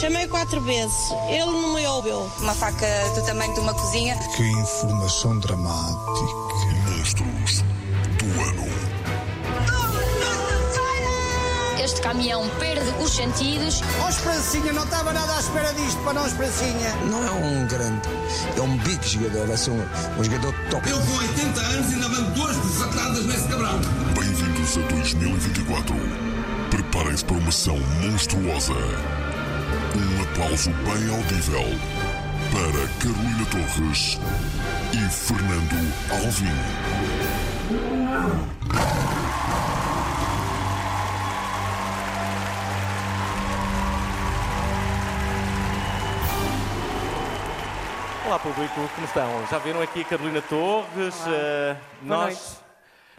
Chamei quatro vezes, ele não me ouviu. Uma faca do tamanho de uma cozinha. Que informação dramática. Monstros do ano. Este caminhão perde os sentidos. Ó Esperancinha, não estava nada à espera disto para nós, Esperancinha. Não é um grande, é um big jogador, vai ser um, um jogador top. Eu com 80 anos ainda mando duas desatadas nesse cabrão. Bem-vindos a 2024. Preparem-se para uma ação monstruosa. Um aplauso bem audível para Carolina Torres e Fernando Alvim. Olá, público, como estão? Já viram aqui a Carolina Torres? Uh, nós,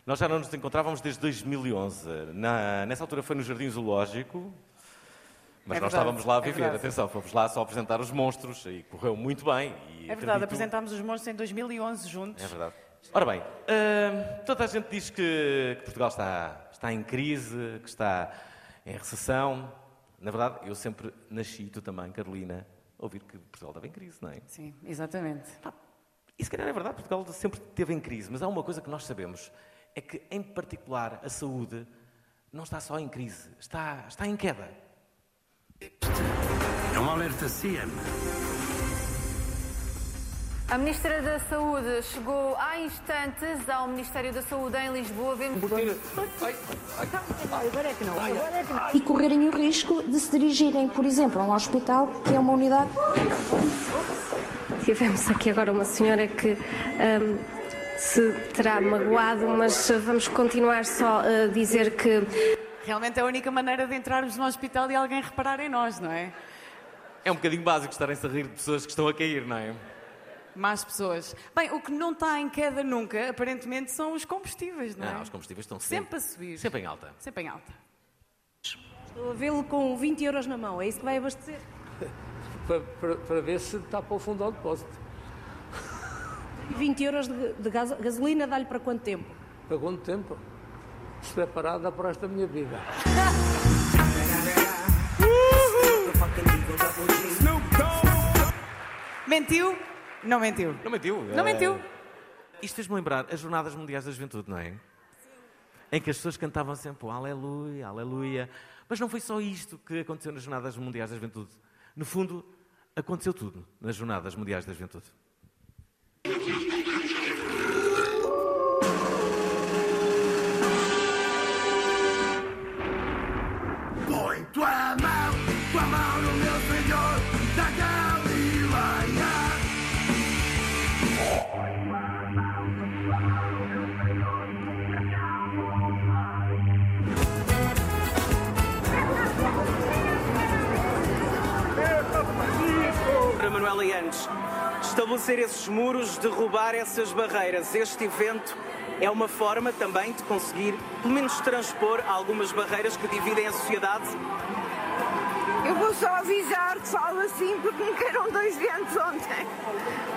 nós já não nos encontrávamos desde 2011. Na, nessa altura foi no Jardim Zoológico, mas É nós verdade, estávamos lá a é viver. verdade. Atenção, fomos lá só apresentar os monstros e correu muito bem. É verdade, acredito- apresentámos os monstros em 2011 juntos. É verdade. Ora bem, uh, toda a gente diz que, que Portugal está, está em crise, que está em recessão. Na verdade, eu sempre nasci, tu também, Carolina, a ouvir que Portugal estava em crise, não é? Sim, exatamente. E se calhar é verdade, Portugal sempre esteve em crise, mas há uma coisa que nós sabemos, é que, em particular, a saúde não está só em crise, está, está em queda. É um alerta CM. A Ministra da Saúde chegou há instantes ao Ministério da Saúde em Lisboa. Vemos e correrem o risco de se dirigirem, por exemplo, a um hospital que é uma unidade. Tivemos aqui agora uma senhora que hum, se terá magoado, mas vamos continuar só a dizer que Realmente é a única maneira de entrarmos no hospital e alguém reparar em nós, não é? É um bocadinho básico estarem-se a rir de pessoas que estão a cair, não é? Mais pessoas. Bem, o que não está em queda nunca, aparentemente, são os combustíveis, não é? Não, os combustíveis estão Sempre sempre, a subir. sempre em alta. Sempre em alta. Estou a vê-lo com 20 euros na mão, é isso que vai abastecer? para, para, para ver se está para o fundo ao depósito. 20 euros de, de gas- gasolina dá-lhe para quanto tempo? Para quanto tempo? Se preparada para esta minha vida. Mentiu? Não mentiu. Não mentiu. Não Eh, mentiu. Isto fez-me lembrar as Jornadas Mundiais da Juventude, não é? Em que as pessoas cantavam sempre o Aleluia, Aleluia. Mas não foi só isto que aconteceu nas Jornadas Mundiais da Juventude. No fundo, aconteceu tudo nas Jornadas Mundiais da Juventude. Estabelecer esses muros, derrubar essas barreiras. Este evento é uma forma também de conseguir, pelo menos, transpor algumas barreiras que dividem a sociedade. Eu vou só avisar que falo assim porque me caíram dois ventos ontem.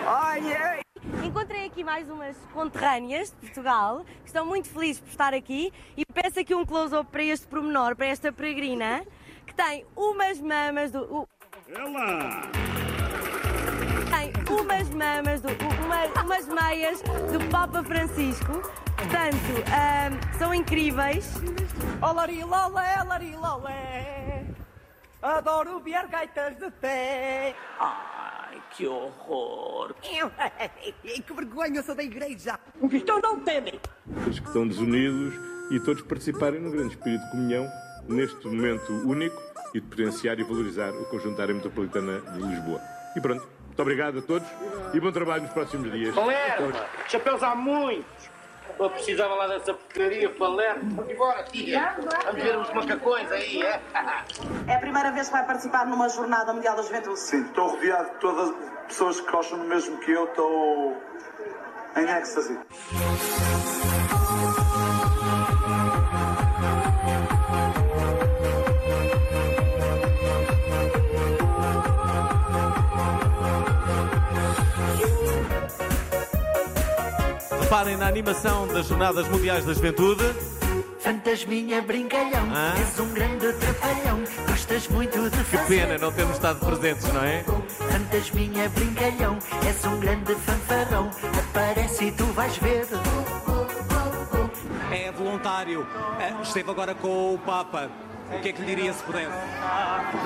Olha. Encontrei aqui mais umas conterrâneas de Portugal que estão muito felizes por estar aqui e peço aqui um close-up para este pormenor, para esta peregrina, que tem umas mamas do. o- Tem umas mamas, do, uma- umas meias do Papa Francisco Portanto, ahm, são incríveis. Olari, lolé, olari, lolé. Adoro ver gaitas de pé. Ai, que horror. que vergonha, eu sou da igreja. O que estão não entendem. Todos que estão desunidos e todos participarem no grande espírito de comunhão neste momento único e de potenciar e valorizar o conjunto da área metropolitana de Lisboa. E pronto, muito obrigado a todos e bom trabalho nos próximos dias. Palermo, chapéus há muitos. Eu precisava lá dessa porcaria, Palermo. Vamos embora, tia. Vamos ver uns macacões aí, é? É a primeira vez que vai participar numa Jornada Mundial da Juventude? Sim, estou rodeado de todas as pessoas que gostam do mesmo que eu, estou em êxtase. Reparem na animação das Jornadas Mundiais da Juventude. Fantasminha brincalhão, Ah. és um grande trapalhão, gostas muito de Que fazer. pena não termos estado presentes, não é? Fantasminha brincalhão, és um grande fanfarrão, aparece e tu vais ver. É voluntário. Eh, Esteve agora com o Papa. O que é que lhe diria se pudesse?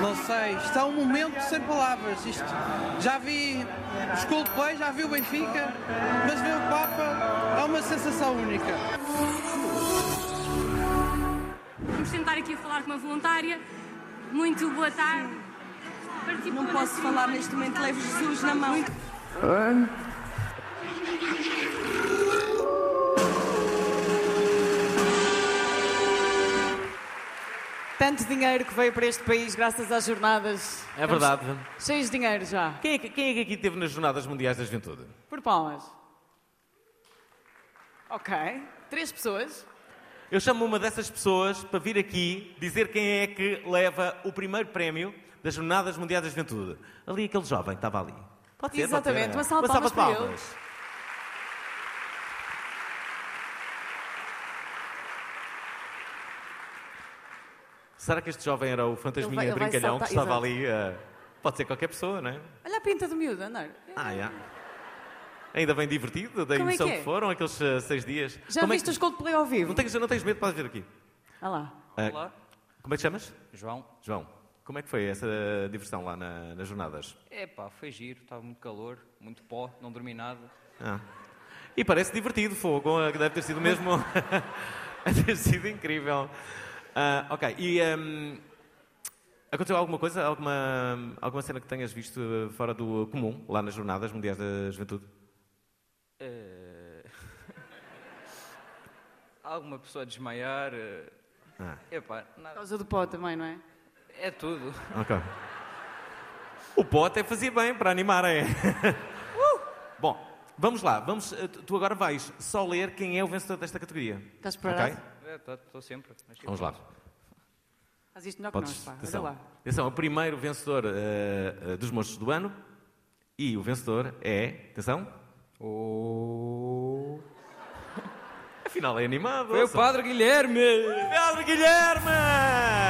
Não sei, está um momento sem palavras. Isto, já vi os Coldplay, já vi o Benfica, mas ver o Papa é uma sensação única. Vamos tentar aqui a falar com uma voluntária. Muito boa tarde. Não posso falar neste momento, levo Jesus na mão. Tanto dinheiro que veio para este país graças às jornadas. É verdade. Cheios de dinheiro já. Quem é, que, quem é que aqui esteve nas Jornadas Mundiais da Juventude? Por palmas. Ok. Três pessoas. Eu chamo uma dessas pessoas para vir aqui dizer quem é que leva o primeiro prémio das Jornadas Mundiais da Juventude. Ali, aquele jovem que estava ali. Pode ser, Exatamente. pode ser. Uma salva de palmas para ele. Será que este jovem era o fantasminha vai- brincalhão que saltar, estava exato. ali? eh, pode ser qualquer pessoa, não é? Olha a pinta do miúdo, andar. Ah, já. Ainda bem divertido, da Como é emoção que que, é? foram, aqueles eh, seis dias. Já Como é viste que- os Coldplay ao vivo? Não tens, não tens medo, podes vir aqui. Olha lá. Ah, Olá. Como é que te chamas? João. João, como é que foi essa diversão lá na- nas jornadas? É pá, foi giro, estava muito calor, muito pó, não dormi nada. Ah. E parece divertido, fogo, deve ter sido mesmo. deve ter sido incrível. Ah, ok, e hum, aconteceu alguma coisa, alguma, alguma cena que tenhas visto eh, fora do comum, lá nas jornadas mundiais da juventude? Eh, Alguma pessoa desmaiar. eh, Ah. Epá, Por nada. causa do pó também, não é? É tudo. Ok. O pó até fazia bem para animar, é? Bom, vamos lá. Vamos, eh, tu agora vais só ler quem é o vencedor desta categoria. Estás preparado? Estou sempre. mas sim. Vamos lá. Faz isto melhor Podes, que nós, pá. Olha atenção. lá. atenção, o primeiro vencedor eh, eh, dos monstros do ano e o vencedor é, atenção, o... Afinal é animado. Foi o ouçam. Padre Guilherme! Padre Guilherme!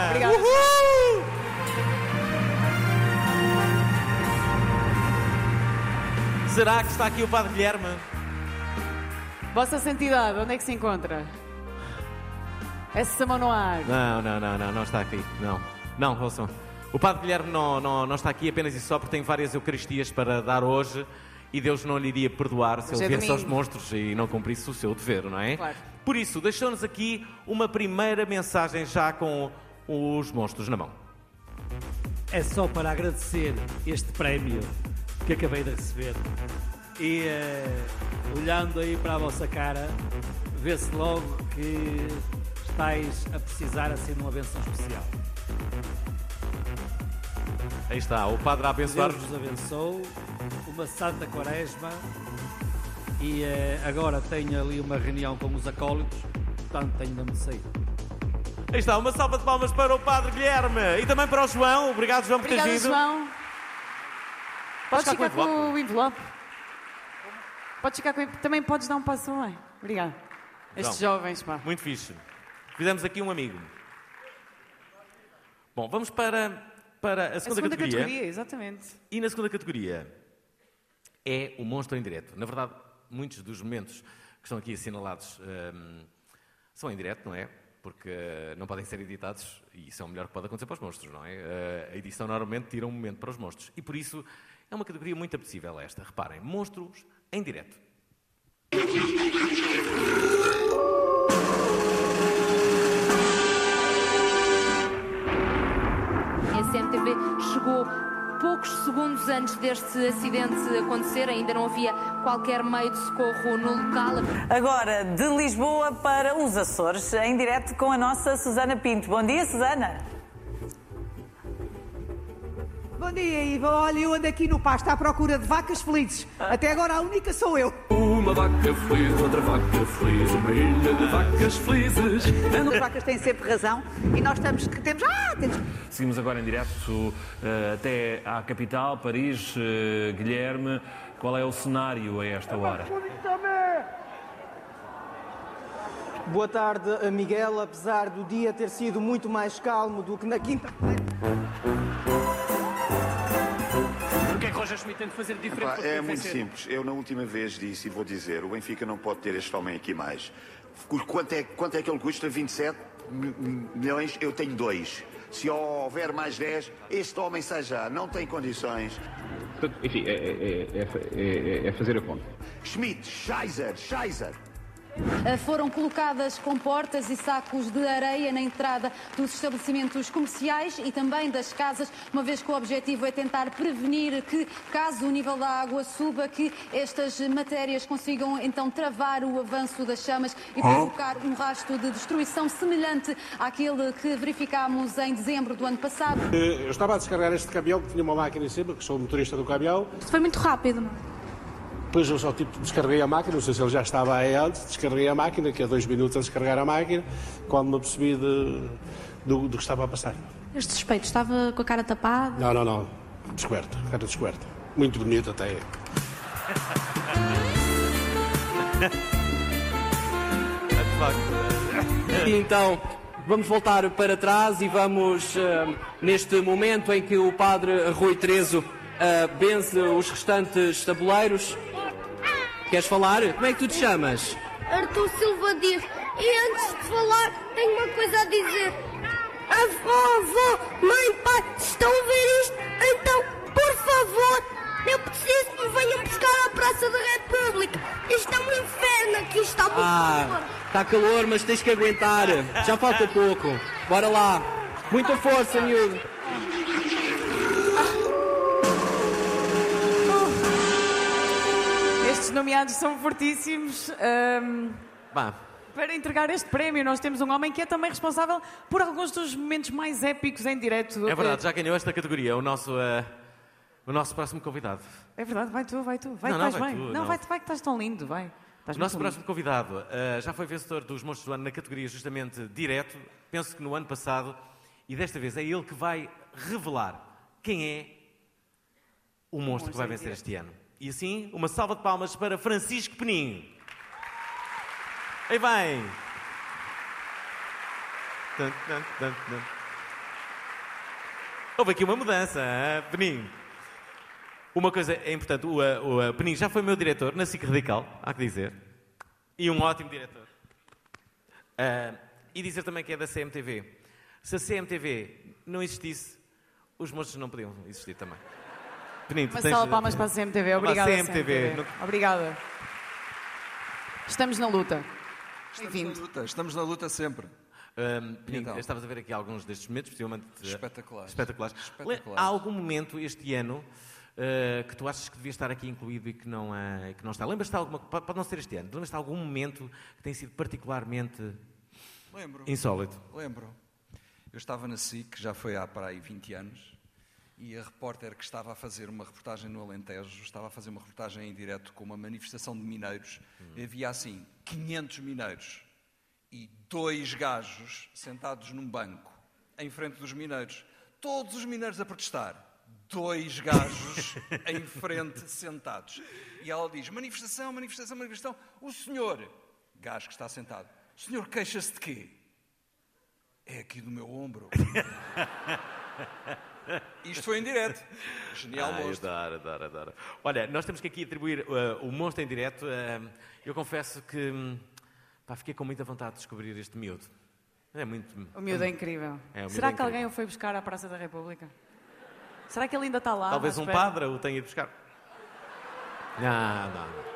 Obrigado. Uhul! Será que está aqui o Padre Guilherme? Vossa Santidade, onde é que se encontra? Essa mão no ar. Não, não, não, não, não está aqui. Não, não, ouçam. O Padre Guilherme não, não, não está aqui apenas e só porque tem várias Eucaristias para dar hoje e Deus não lhe iria perdoar se Hoje ele é viesse aos monstros e não cumprisse o seu dever, não é? Claro. Por isso, deixou-nos aqui uma primeira mensagem já com os monstros na mão. É só para agradecer este prémio que acabei de receber. E eh, olhando aí para a vossa cara, vê-se logo que estáis a precisar assim de uma benção especial. Aí está, o Padre a abençoar. Deus vos abençoe, uma santa quaresma e eh, agora tenho ali uma reunião com os acólitos, portanto tenho de me sair. Aí está, uma salva de palmas para o Padre Guilherme e também para o João. Obrigado, João, por teres Obrigada, vindo. João. Podes ficar ficar com o com o envelope. Podes ficar com o envelope. Também podes dar um passo além. Obrigado. Estes João, jovens, pá. Muito fixe. Fizemos aqui um amigo. Bom, vamos para, para a A segunda, segunda categoria. categoria, exatamente. E na segunda categoria é o monstro em direto. Na verdade, muitos dos momentos que estão aqui assinalados hum, são em direto, não é? Porque eh, não podem ser editados e isso é o melhor que pode acontecer para os monstros, não é? Eh, a edição normalmente tira um momento para os monstros e por isso é uma categoria muito apetecível esta. Reparem, monstros em direto. CMTV chegou poucos segundos antes deste acidente acontecer, ainda não havia qualquer meio de socorro no local. Agora, de Lisboa para os Açores, em direto com a nossa Susana Pinto. Bom dia, Susana. Bom dia, Iva. Olha, eu ando aqui no pasto à procura de vacas felizes. Até agora a única sou eu. Uma vaca feliz, outra vaca feliz, uma ilha de vacas felizes. As vacas têm sempre razão e nós estamos que temos. Ah, temos. Seguimos agora em direto eh, até à capital, Paris. Eh, Guilherme, qual é o cenário a esta hora? Boa tarde, Miguel. Apesar do dia ter sido muito mais calmo do que na quinta-feira. É fazer diferente Epá, é muito simples. Eu na última vez disse e vou dizer, o Benfica não pode ter este homem aqui mais. Quanto é, quanto é que ele custa? 27 mi- mi- milhões? Eu tenho dois. Se houver mais 10, este homem sai já. Não tem condições. Enfim, é, fazer a conta. Schmidt, Scheiser, Scheiser. Uh, Foram colocadas comportas e sacos de areia na entrada dos estabelecimentos comerciais e também das casas, uma vez que o objetivo é tentar prevenir que, caso o nível da água suba, que estas matérias consigam então travar o avanço das chamas e provocar um rasto de destruição semelhante àquele que verificámos em dezembro do ano passado. Eu estava a descarregar este caminhão que tinha uma máquina em cima, que sou o motorista do caminhão. Isto foi muito rápido, não? Depois eu só tipo, descarreguei a máquina, não sei se ele já estava aí antes, descarreguei a máquina, que é dois minutos a descarregar a máquina, quando me apercebi de- do, do que estava a passar. Este suspeito estava com a cara tapada. Não, não, não. Descoberto, cara descoberta. Muito bonito até. E então, vamos voltar para trás e vamos, eh, neste momento em que o padre Rui Terezo eh, benze os restantes tabuleiros. Queres falar? Como é que tu te chamas? Arthur Silva Dias. E antes de falar, tenho uma coisa a dizer. Avó, avó, mãe, pai, estão a ver isto, então, por favor, eu preciso que me venham buscar à Praça da República. Isto é um inferno aqui, está muito Ah, calor. está calor, mas tens que aguentar. Já falta pouco. Bora lá. Muita força, miúdo. Nomeados são fortíssimos. Ahm, Bah, para entregar este prémio, nós temos um homem que é também responsável por alguns dos momentos mais épicos em direto. é verdade, já ganhou esta categoria, o nosso, eh, o nosso próximo convidado. É verdade, vai tu, vai tu. Vai, Não, que não, estás vai bem. tu, não, não. vai, vai que estás tão lindo, vai. Estás O nosso próximo convidado eh, já foi vencedor dos Monstros do Ano na categoria justamente direto, penso que no ano passado, e desta vez é ele que vai revelar quem é o monstro que vai vencer este ano. E assim, uma salva de palmas para Francisco Peninho. Aí vem! Houve aqui uma mudança, hein, Peninho. Uma coisa é importante, o, uh, o uh, Peninho já foi meu diretor na SIC Radical, há que dizer. E um ótimo diretor. Uh, e dizer também que é da CMTV. Se a CMTV não existisse, os monstros não podiam existir também. Peninho, tu Uma tens- salva de palmas para a CMTV. A Obrigada, CMTV. CMTV. Obrigada. Estamos na luta. Estamos na luta, estamos na luta sempre. Um, Então. estavas a ver aqui alguns destes momentos, possivelmente uh, Espetaculares. espetaculares. Espetaculares. Há algum momento este ano uh, que tu achas que devia estar aqui incluído e que não, uh, que não está? Lembras-te de alguma pode pode não ser este ano, lembras-te de algum momento que tem sido particularmente Lembro. insólito? Lembro. Eu estava na SIC, já foi há para aí 20 anos, e a repórter que estava a fazer uma reportagem no Alentejo, estava a fazer uma reportagem em direto com uma manifestação de mineiros, e havia assim 500 mineiros e dois gajos sentados num banco, em frente dos mineiros. Todos os mineiros a protestar. Dois gajos em frente sentados. E ela diz: manifestação, manifestação, manifestação. O senhor, gajo que está sentado, o senhor queixa-se de quê? É aqui do meu ombro. Isto foi em direto. Genial Ai, monstro. Adoro, adoro, adoro. Olha, nós temos que aqui atribuir uh, o monstro em direto. uh, eu confesso que hum, pá, fiquei com muita vontade de descobrir este miúdo. É muito. O miúdo é incrível. É, miúdo Será é que alguém o foi buscar à Praça da República? Será que ele ainda está lá? Talvez um padre o tenha ido buscar. Não, não, não.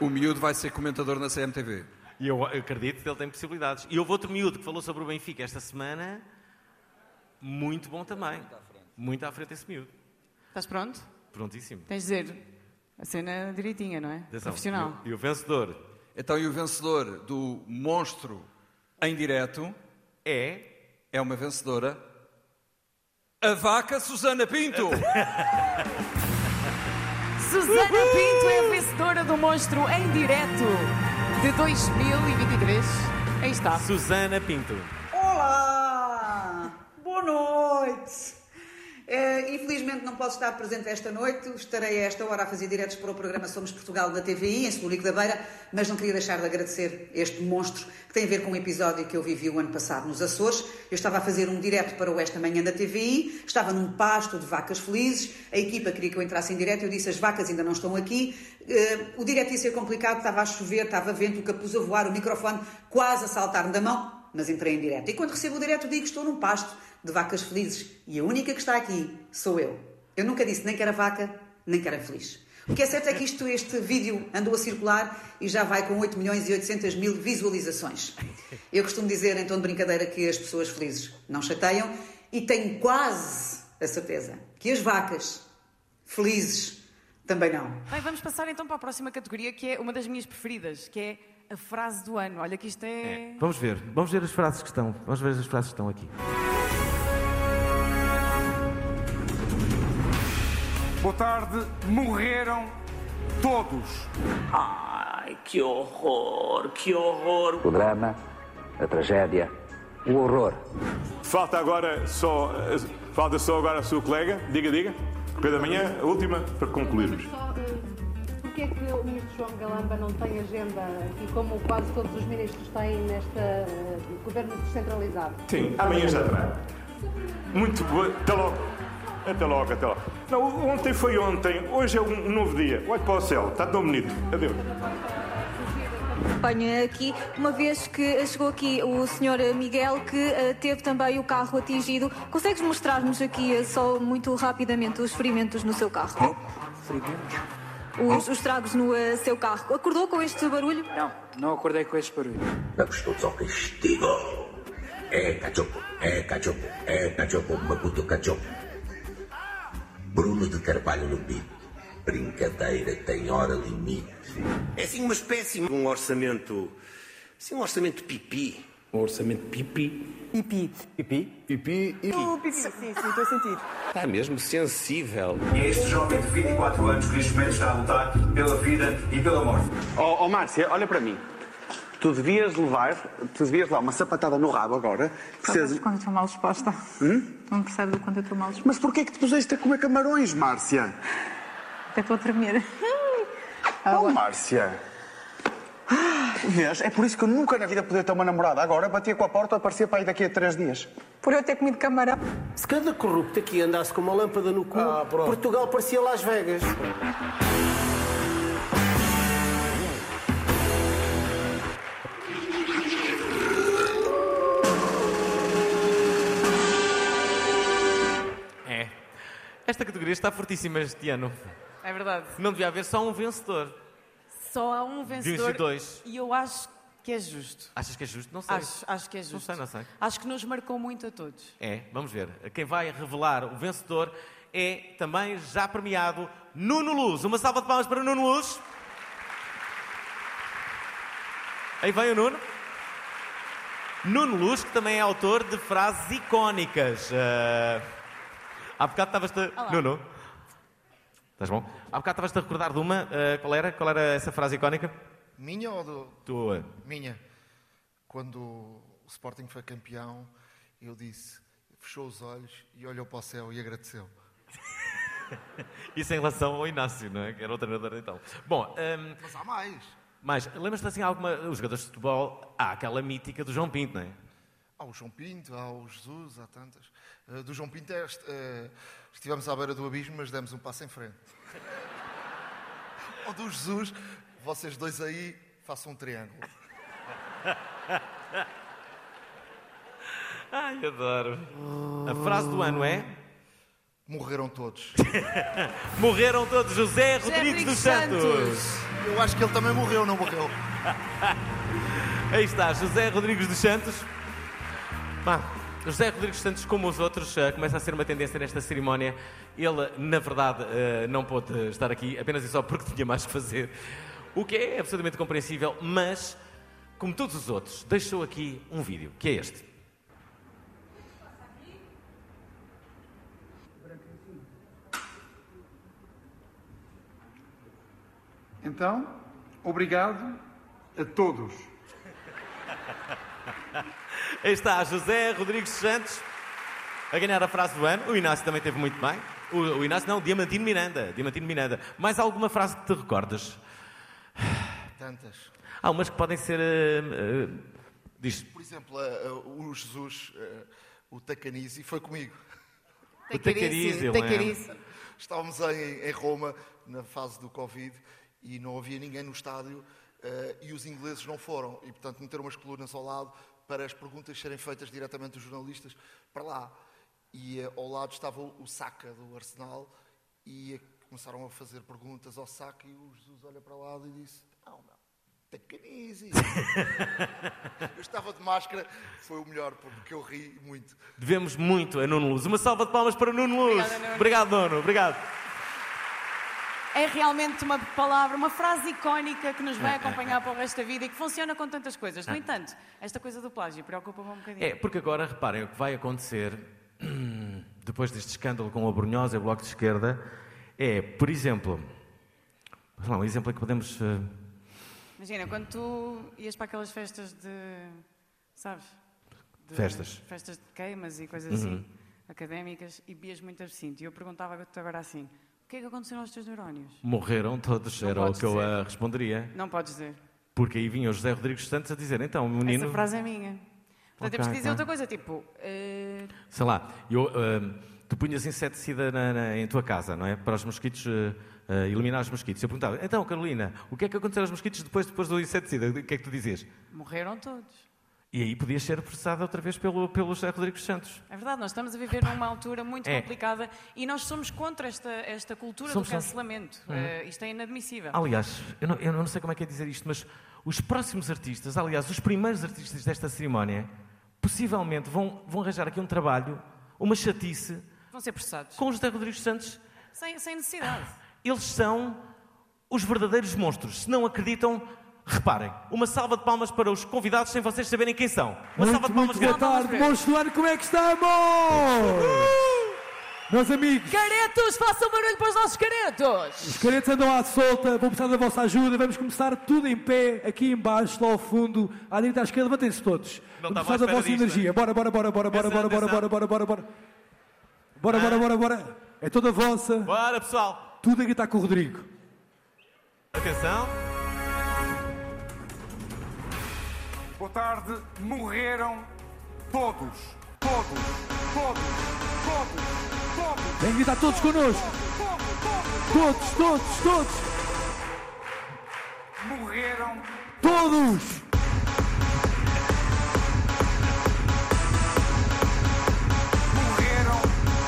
O, o miúdo vai ser comentador na CMTV. E eu acredito que ele tem possibilidades. E houve outro miúdo que falou sobre o Benfica esta semana. Muito bom também. Muito à frente esse miúdo. Estás pronto? Prontíssimo. Tens de dizer a cena direitinha, não é? Atenção. Profissional. E o vencedor? Então, e o vencedor do monstro em direto é? É uma vencedora. A vaca Susana Pinto! Susana Pinto é a vencedora do monstro em direto de 2023. Aí está. Susana Pinto. Olá! Boa noite! Eh, infelizmente não posso estar presente esta noite, estarei a esta hora a fazer diretos para o programa Somos Portugal da TVI, em Celúrico da Beira, mas não queria deixar de agradecer este monstro que tem a ver com um episódio que eu vivi o ano passado nos Açores. Eu estava a fazer um direto para o Esta Manhã da TVI, estava num pasto de vacas felizes, a equipa queria que eu entrasse em direto, eu disse as vacas ainda não estão aqui, Eh, o direto ia ser complicado, estava a chover, estava vento, o capuz a voar, o microfone quase a saltar-me da mão, mas entrei em direto. E quando recebo o direto digo que estou num pasto de vacas felizes e a única que está aqui sou eu. Eu nunca disse nem que era vaca, nem que era feliz. O que é certo é que isto, este vídeo andou a circular e já vai com 8 milhões e 800 mil visualizações. Eu costumo dizer, em tom de brincadeira, que as pessoas felizes não chateiam e tenho quase a certeza que as vacas felizes também não. Bem, vamos passar então para a próxima categoria, que é uma das minhas preferidas, que é a frase do ano. Olha que isto é... Vamos ver. Vamos ver as frases que estão. Vamos ver as frases que estão aqui. Boa tarde, morreram todos. Ai, que horror, que horror. O drama, a tragédia, o horror. Falta agora só, falta só agora a sua colega. Diga, diga. Pedro da Manhã, a última, para concluirmos. Porquê é que o ministro João Galamba não tem agenda e como quase todos os ministros têm neste eh, governo descentralizado? Sim, amanhã já terá. Muito boa. Até logo. Até logo, até logo. Não, ontem foi ontem, hoje é um novo dia. Olhe para o céu, está tão bonito. Adeus. Venho aqui, uma vez que chegou aqui o Sr. Miguel, que eh, teve também o carro atingido. Consegues mostrar-nos aqui eh, só muito rapidamente os ferimentos no seu carro? Os, os estragos no eh, seu carro. Acordou com este barulho? Não, não acordei com este barulho. Vamos todos ao castigo. É cachopo, é cachopo, é cachopo, maputo cachopo. Bruno de Carvalho no beat. Brincadeira tem hora limite. É assim uma espécie de um orçamento. Assim, um orçamento pipi. Um orçamento pipi. Pipi. Pipi? Pipi e. Oh, pipi. Sim, sim, estou a sentir. Está mesmo sensível. E é este jovem de 24 anos que neste momento está a lutar pela vida e pela morte. Ó oh, Márcia, olha para mim. Tu devias levar, tu devias levar uma sapatada no rabo agora. Precisas... quando eu estou mal disposta. Hum? Não percebes o quanto eu estou mal disposta. Mas porquê é que te puseste a comer camarões, Márcia? Até estou a tremer. Oh, Márcia. Ah, Vês? É por isso que eu nunca na vida podia ter uma namorada. Agora batia com a porta, aparecia para aí daqui a três dias. Por eu ter comido camarão. Se cada corrupto aqui andasse com uma lâmpada no cu, Portugal parecia Las Vegas. Esta categoria está fortíssima este ano. É verdade. Não devia haver só um vencedor. Só há um vencedor. Dois. E eu acho que é justo. Achas que é justo? Não sei. Acho, acho que é justo. Não sei, não sei. Acho que nos marcou muito a todos. É, vamos ver. Quem vai revelar o vencedor é também já premiado Nuno Luz. Uma salva de palmas para Nuno Luz. Aí vem o Nuno. Nuno Luz, que também é autor de frases icónicas. Uh... Há bocado estavas-te... Olá. Nuno. Estás bom? Há bocado estavas-te a recordar de uma. Uh, qual era? Qual era essa frase icónica? Minha ou do. Tua. Minha. Quando o Sporting foi campeão, eu disse, fechou os olhos e olhou para o céu e agradeceu. Isso em relação ao Inácio, não é? Que era o treinador então. Bom, um, Mas há mais. mas lembras-te assim alguma. Os jogadores de futebol, há aquela mítica do João Pinto, não é? Há o João Pinto, há o Jesus, há tantas. Eh, do João Pinto é, este, estivemos à beira do abismo, mas demos um passo em frente. Ou do Jesus, vocês dois aí façam um triângulo. Ai, adoro. A frase do ano é? Morreram todos. Morreram todos. José Rodrigues dos Santos. Eu acho que ele também morreu, não morreu? Aí está, José Rodrigues dos Santos. Bah, José Rodrigues Santos, como os outros, eh, começa a ser uma tendência nesta cerimónia. Ele, na verdade, eh, não pôde estar aqui apenas e só porque tinha mais que fazer. O que é absolutamente compreensível, mas, como todos os outros, deixou aqui um vídeo, que é este. Então, obrigado a todos. Aí está José Rodrigues Santos a ganhar a frase do ano. O Inácio também teve muito bem. O, o Inácio não, Diamantino Miranda. Diamantino Miranda. Mais alguma frase que te recordas? Tantas. Há umas que podem ser. eh, diz. Por exemplo, eh, o Jesus, o Tacanizi, foi comigo. Eu lembro. Estávamos em, em Roma, na fase do Covid, e não havia ninguém no estádio, e os ingleses não foram. E, portanto, meteram umas colunas ao lado para as perguntas serem feitas diretamente dos jornalistas para lá. E eh, ao lado estava o, Saka do Arsenal, e eh, começaram a fazer perguntas ao Saka, e o Jesus olha para lá e disse: Não, não. Tacanizi. eu estava de máscara, foi o melhor, porque eu ri muito. Devemos muito a Nuno Luz. Uma salva de palmas para Nuno Luz. Obrigada, Nuno. Obrigado, Nuno. Obrigado. É realmente uma palavra, uma frase icónica que nos vai acompanhar para o resto da vida e que funciona com tantas coisas. No entanto, esta coisa do plágio preocupa-me um bocadinho. É, porque agora, reparem, o que vai acontecer depois deste escândalo com a Brunhosa e o Bloco de Esquerda é, por exemplo, lá, um exemplo é que podemos. eh, Imagina, quando tu ias para aquelas festas de. Sabes? De- Festas. Festas de queimas e coisas Uhum. assim, académicas, e bebias muito absinto. E eu perguntava-te agora assim: que é que aconteceu aos teus neurónios? morreram todos, Não era o que eu dizer. ah, responderia. Não podes dizer. Porque aí vinha o José Rodrigues Santos a dizer, então, menino. Essa frase é minha. Portanto, Ok, temos que dizer ok. outra coisa, tipo. eh, Sei lá, eu, ah, tu punhas inseticida na- na- em tua casa, não é? Para os mosquitos, ah, ah, eliminar os mosquitos. Eu perguntava, então, Carolina, o que é que aconteceu aos mosquitos depois, depois do inseticida? O que é que tu dizias? morreram todos. E aí podias ser processada outra vez pelo, pelo José Rodrigues Santos. É verdade, nós estamos a viver numa altura muito É. complicada e nós somos contra esta, esta cultura Somos do cancelamento. Uhum. Eh, isto é inadmissível. Aliás, eu não, eu não sei como é que é dizer isto, mas os próximos artistas, aliás, os primeiros artistas desta cerimónia, possivelmente vão, vão arranjar aqui um trabalho, uma chatice, Vão ser processados. com o José Rodrigues Santos. Sem, sem necessidade. Eles são os verdadeiros monstros. Se não acreditam, reparem. Uma salva de palmas para os convidados sem vocês saberem quem são. Uma salva de palmas. Boa tarde, monstros do ano, como é que estamos? Meus amigos, Caretos, façam barulho para os nossos caretos! os caretos andam à solta, vou precisar da vossa ajuda, vamos começar tudo em pé, aqui em baixo, lá ao fundo, à direita e à esquerda, batem-se todos. Vamos precisar da vossa disto, energia. Bora, bora, bora, bora, bora, bora, bora, bora, bora, bora, bora. Bora, bora, bora, bora. É toda vossa. Bora, pessoal. Tudo aqui está com o Rodrigo. Atenção. Tarde, morreram todos. Todos, todos, todos, todos. Que gritar todos connosco. Todos, todos, todos. Morreram Todos. Morreram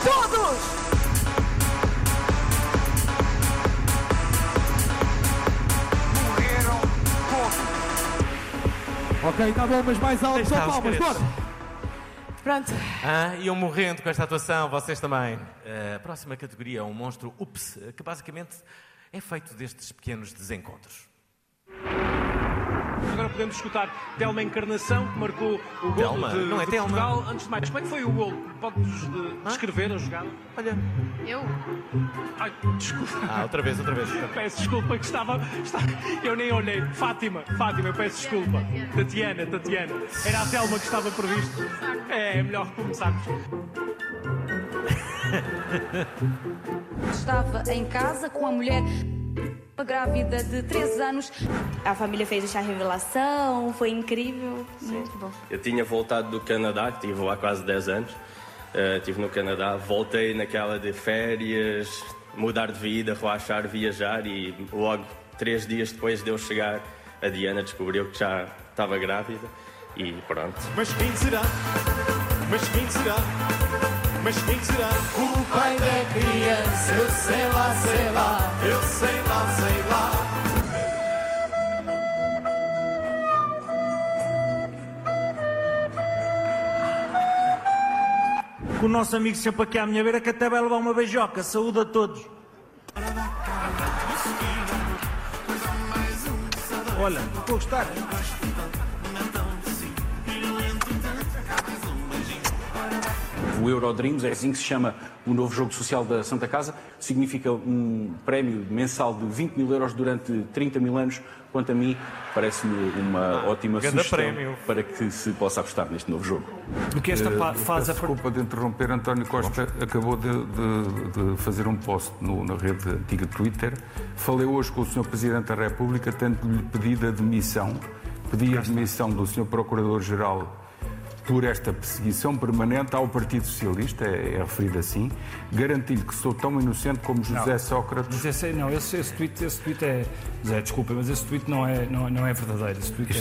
todos! Ok, está bom, mas mais alto, só palmas, bora. Pronto. Ah, iam morrendo com esta atuação, vocês também. A próxima categoria é um monstro Ups, que basicamente é feito destes pequenos desencontros. Agora podemos escutar Telma Encarnação, que marcou o gol Telma? de, Não é de Telma? Portugal. Antes de mais, como é que foi o gol? Podes eh, descrever a jogada? Olha. Eu? Ai, desculpa. Ah, outra vez, outra vez. Peço desculpa que estava, estava- Eu nem olhei. Fátima, Fátima, eu peço desculpa. Tatiana, Tatiana. Era a Telma que estava previsto. É, é melhor começarmos. Estava em casa com a mulher grávida de 13 anos. A família fez o chá revelação, foi incrível, muito bom. Eu tinha voltado do Canadá, que estive lá quase 10 anos. Eh, estive no Canadá, voltei naquela de férias, mudar de vida, relaxar, viajar e logo três dias depois de eu chegar, a Diana descobriu que já estava grávida e pronto. Mas quem será? Mas quem será? Mas quem será? O pai da criança, eu sei lá, sei lá, eu sei lá, sei lá. O nosso amigo sempre aqui à minha beira, que até vai levar uma beijoca. Saúde a todos. Olha, estou a gostar. O Eurodreams, é assim que se chama o novo jogo social da Santa Casa, significa um prémio mensal de 20 mil euros durante 30 mil anos. Quanto a mim, parece-me uma ótima grande sugestão prémio. para que se possa apostar neste novo jogo. Porque esta Eh, pa- fase desculpa de interromper, António Costa acabou de, de- de fazer um post no- na rede antiga Twitter. Falei hoje com o Sr. Presidente da República, tendo-lhe pedido a demissão, pedi a demissão do Sr. Procurador-Geral por esta perseguição permanente ao Partido Socialista, é, é referido assim, garanti-lhe que sou tão inocente como José Não. Sócrates. Mas esse, não, esse, esse, tweet, esse tweet é. Zé, desculpa, mas esse tweet não é, não, não é verdadeiro. Esse tweet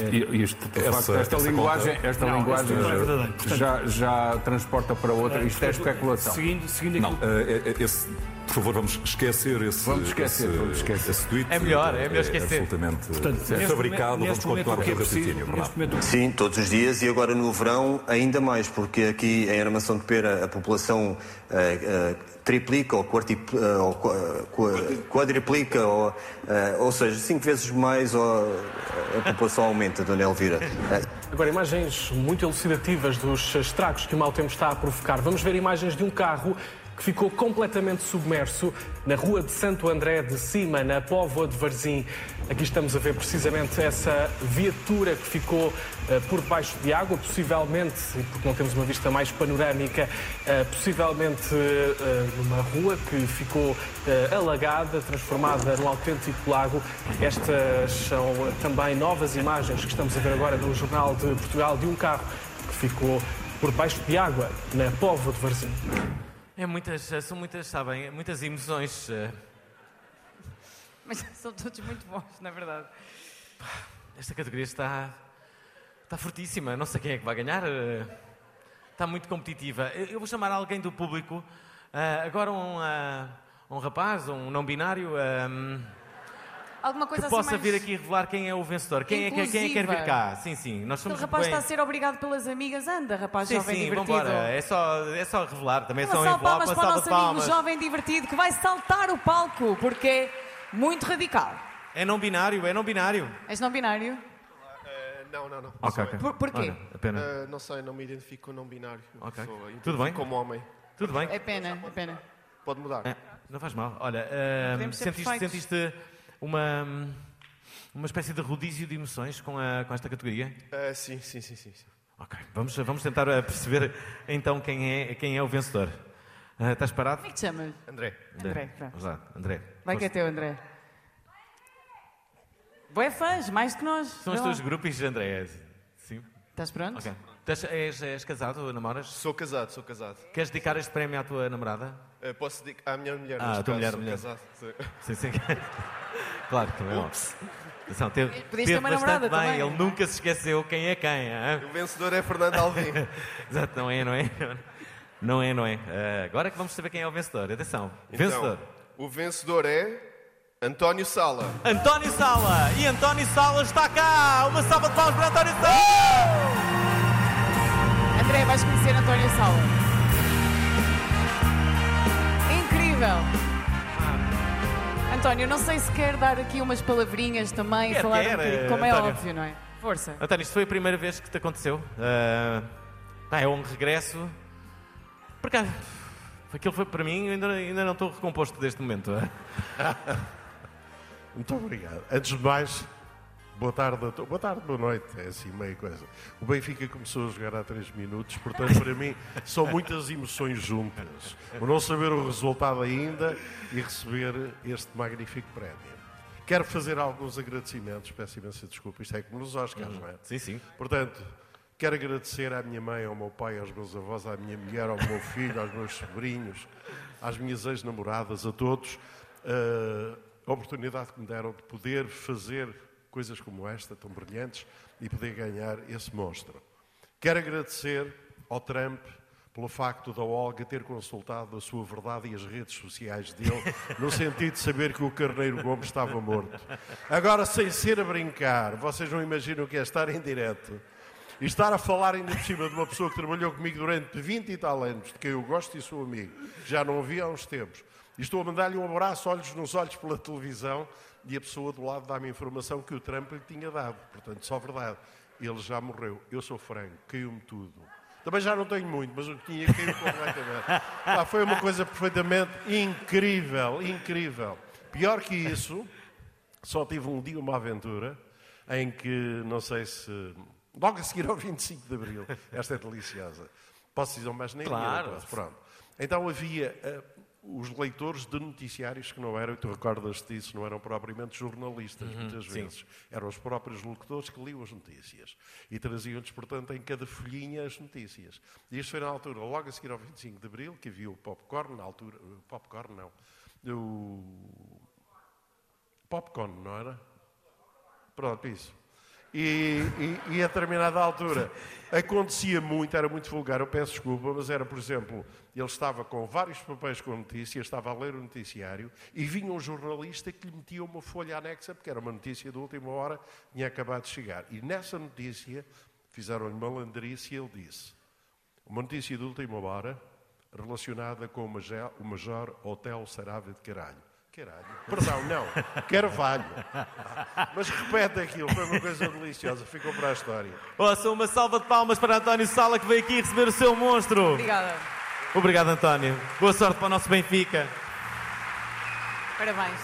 Isto- é... de facto, essa- esta essa linguagem, conta- esta Não, linguagem não é. Portanto- já, já transporta para outra. Isto é especulação. Seguindo, seguindo Não, aquilo- eh, eh, esse, por favor, vamos esquecer esse, Vamos esquecer, esse, vamos esquecer. esse tweet. É melhor, é melhor esquecer. absolutamente Portanto, é neste fabricado, momento- vamos neste momento continuar o que é raciocínio, neste momento Sim, todos os dias e agora no verão ainda mais, porque aqui em Armação de Pera a população eh, eh, triplica ou, quartip- eh, ou qua- qua- quadriplica, ou, ou seja, cinco vezes mais a população aumenta, Dona Elvira. Agora, imagens muito elucidativas dos estragos que o mau tempo está a provocar. Vamos ver imagens de um carro que ficou completamente submerso na rua de Santo André de Cima, na Póvoa de Varzim. Aqui estamos a ver precisamente essa viatura que ficou eh, por debaixo de água, possivelmente, porque não temos uma vista mais panorâmica, eh, possivelmente eh, numa rua que ficou alagada, transformada num autêntico lago. Estas são também novas imagens que estamos a ver agora no Jornal de Portugal de um carro que ficou por debaixo de água na Póvoa de Varzim. É muitas, são muitas, sabem, muitas emoções. eh, Mas são todos muito bons, na verdade. Esta categoria está, está fortíssima. Não sei quem é que vai ganhar. eh, Está muito competitiva. Eu vou chamar alguém do público. eh, agora um, um rapaz, um não binário, ehm, Alguma que coisa assim possa mais... vir aqui revelar quem é o vencedor. Quem é, que- quem é que quer vir cá? Sim, sim. Nós somos rapaz bem... está a ser obrigado pelas amigas. Anda, rapaz Sim, jovem sim, divertido. vambora. É só, é só revelar. Também Uma são salva palmas para o nosso de amigo palmas. jovem divertido que vai saltar o palco porque é muito radical. É não binário, é não binário. És não binário? Eh, não, não, não. Ok, Sou ok. eu. Por- porquê? Olha, a pena. Eh, não sei, não me identifico com não binário. Ok. Sou- Tudo bem? Como homem. Tudo bem. É pena, é pena. Pode mudar. É, não faz mal. Olha, ser sentiste, sentiste uma, uma espécie de rodízio de emoções com, a, com esta categoria? Eh, sim, sim, sim, sim. sim. Ok, vamos, vamos tentar eh, perceber então quem é, quem é o vencedor. Ah, estás parado? Como é que te chamas? André. André, pronto. Vamos lá, André. Vai que é teu, André. Boé fãs, mais que nós. São os teus grupos, André? Sim. Estás pronto? Ok. Estás- és, és casado, namoras? Sou casado, sou casado. Queres dedicar este prémio à tua namorada? Eh, posso dedicar à minha mulher, Ah, a tua caso, mulher, sou mulher. casado. Sim, sim. claro que também. Ups. Atenção, teve, ter uma bastante namorada bem. também. Ele nunca se esqueceu quem é quem. hã? O vencedor é Fernando Alvim. Exato, não é, não é? Não é, não é. Ah, agora é que vamos saber quem é o vencedor. Atenção, Então, vencedor. O vencedor é António Sala. António Sala! E António Sala está cá! Uma salva de palmas para António Sala! André, vais conhecer António Sala. Incrível! António, não sei se quer dar aqui umas palavrinhas também, Quer, falar quer, um bocadinho, como é António. óbvio, não é? Força. António, isto foi a primeira vez que te aconteceu. Pá, é um regresso. Por cá. Aquilo foi para mim, ainda, ainda não estou recomposto deste momento. Muito obrigado. Antes de mais, boa tarde, boa tarde, boa noite, é assim meio coisa. O Benfica começou a jogar há três minutos, portanto, para mim, são muitas emoções juntas. O não saber o resultado ainda e receber este magnífico prémio. Quero fazer alguns agradecimentos, peço imensa desculpa, isto é como nos Oscars, Uhum. não é? Sim, sim. Portanto, quero agradecer à minha mãe, ao meu pai, aos meus avós, à minha mulher, ao meu filho, aos meus sobrinhos, às minhas ex-namoradas, a todos, eh, a oportunidade que me deram de poder fazer coisas como esta, tão brilhantes, e poder ganhar esse monstro. Quero agradecer ao Trump pelo facto da Olga ter consultado a sua verdade e as redes sociais dele, no sentido de saber que o Carneiro Gomes estava morto. Agora, sem ser a brincar, vocês não imaginam o que é estar em direto e estar a falar ainda por cima de uma pessoa que trabalhou comigo durante 20 e tal anos, de quem eu gosto e sou amigo, já não vi há uns tempos, e estou a mandar-lhe um abraço, olhos nos olhos pela televisão, e a pessoa do lado dá-me a informação que o Trump lhe tinha dado. Portanto, só verdade. Ele já morreu. Eu sou franco, caiu-me tudo. Também já não tenho muito, mas o que tinha caiu completamente. Pá, foi uma coisa perfeitamente incrível, incrível. Pior que isso, só tive um dia uma aventura em que, não sei se. Logo a seguir ao 25 de Abril, esta é deliciosa. Posso dizer, mas nem Claro. Pronto. Então havia eh, os leitores de noticiários que não eram, e tu recordas-te disso, não eram propriamente jornalistas, Uhum, muitas sim. vezes. Eram os próprios locutores que liam as notícias. E traziam-nos, portanto, em cada folhinha as notícias. E isto foi na altura, logo a seguir ao 25 de Abril, que havia o popcorn, na altura. Popcorn não. O. Popcorn, não era? Pronto, isso. E, e, e a determinada altura acontecia muito, era muito vulgar, eu peço desculpa, mas era, por exemplo, ele estava com vários papéis com notícias, estava a ler o noticiário e vinha um jornalista que lhe metia uma folha anexa, porque era uma notícia de última hora, tinha acabado de chegar. E nessa notícia fizeram-lhe malandrice e ele disse: uma notícia de última hora relacionada com o Major, Hotel Sarave de Caralho. Caralho. Perdão, não. Carvalho. Mas repete aquilo, foi uma coisa deliciosa, ficou para a história. Ouça, uma salva de palmas para António Sala que veio aqui receber o seu monstro. Obrigada. Obrigado, António. Boa sorte para o nosso Benfica. Parabéns.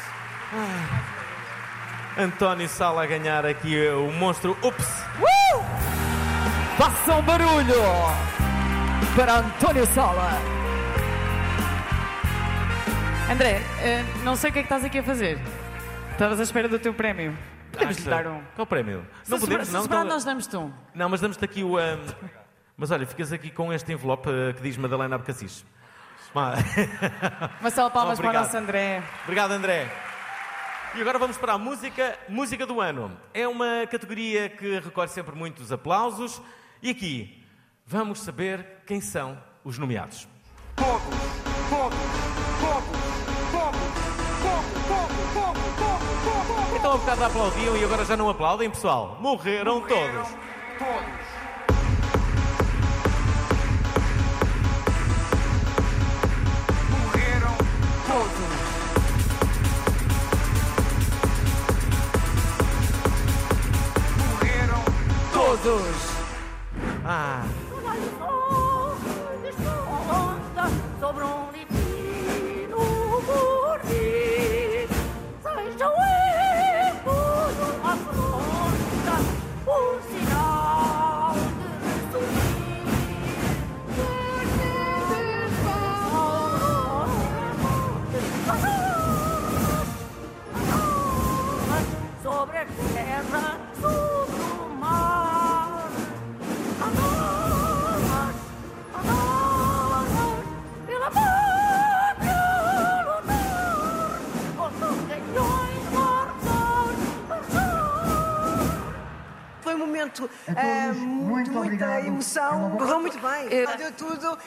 António Sala a ganhar aqui o monstro. Ups! Uh! Façam barulho para António Sala. André, eh, não sei o que é que estás aqui a fazer. Estavas à espera do teu prémio. Podemos lhe Acha? dar um. Qual o prémio? Se não podemos, se não. sobrar, então- nós damos-te um. Não, mas damos-te aqui o. ahm, Mas olha, ficas aqui com este envelope ah, que diz Madalena Abcacis. Uma salva palmas para o Obrigado. nosso André. Obrigado, André. E agora vamos para a música, música do ano. É uma categoria que recolhe sempre muitos aplausos. E aqui vamos saber quem são os nomeados. Então, há bocado aplaudiam e agora já não aplaudem, pessoal. Morreram todos. Morreram todos. Morreram todos.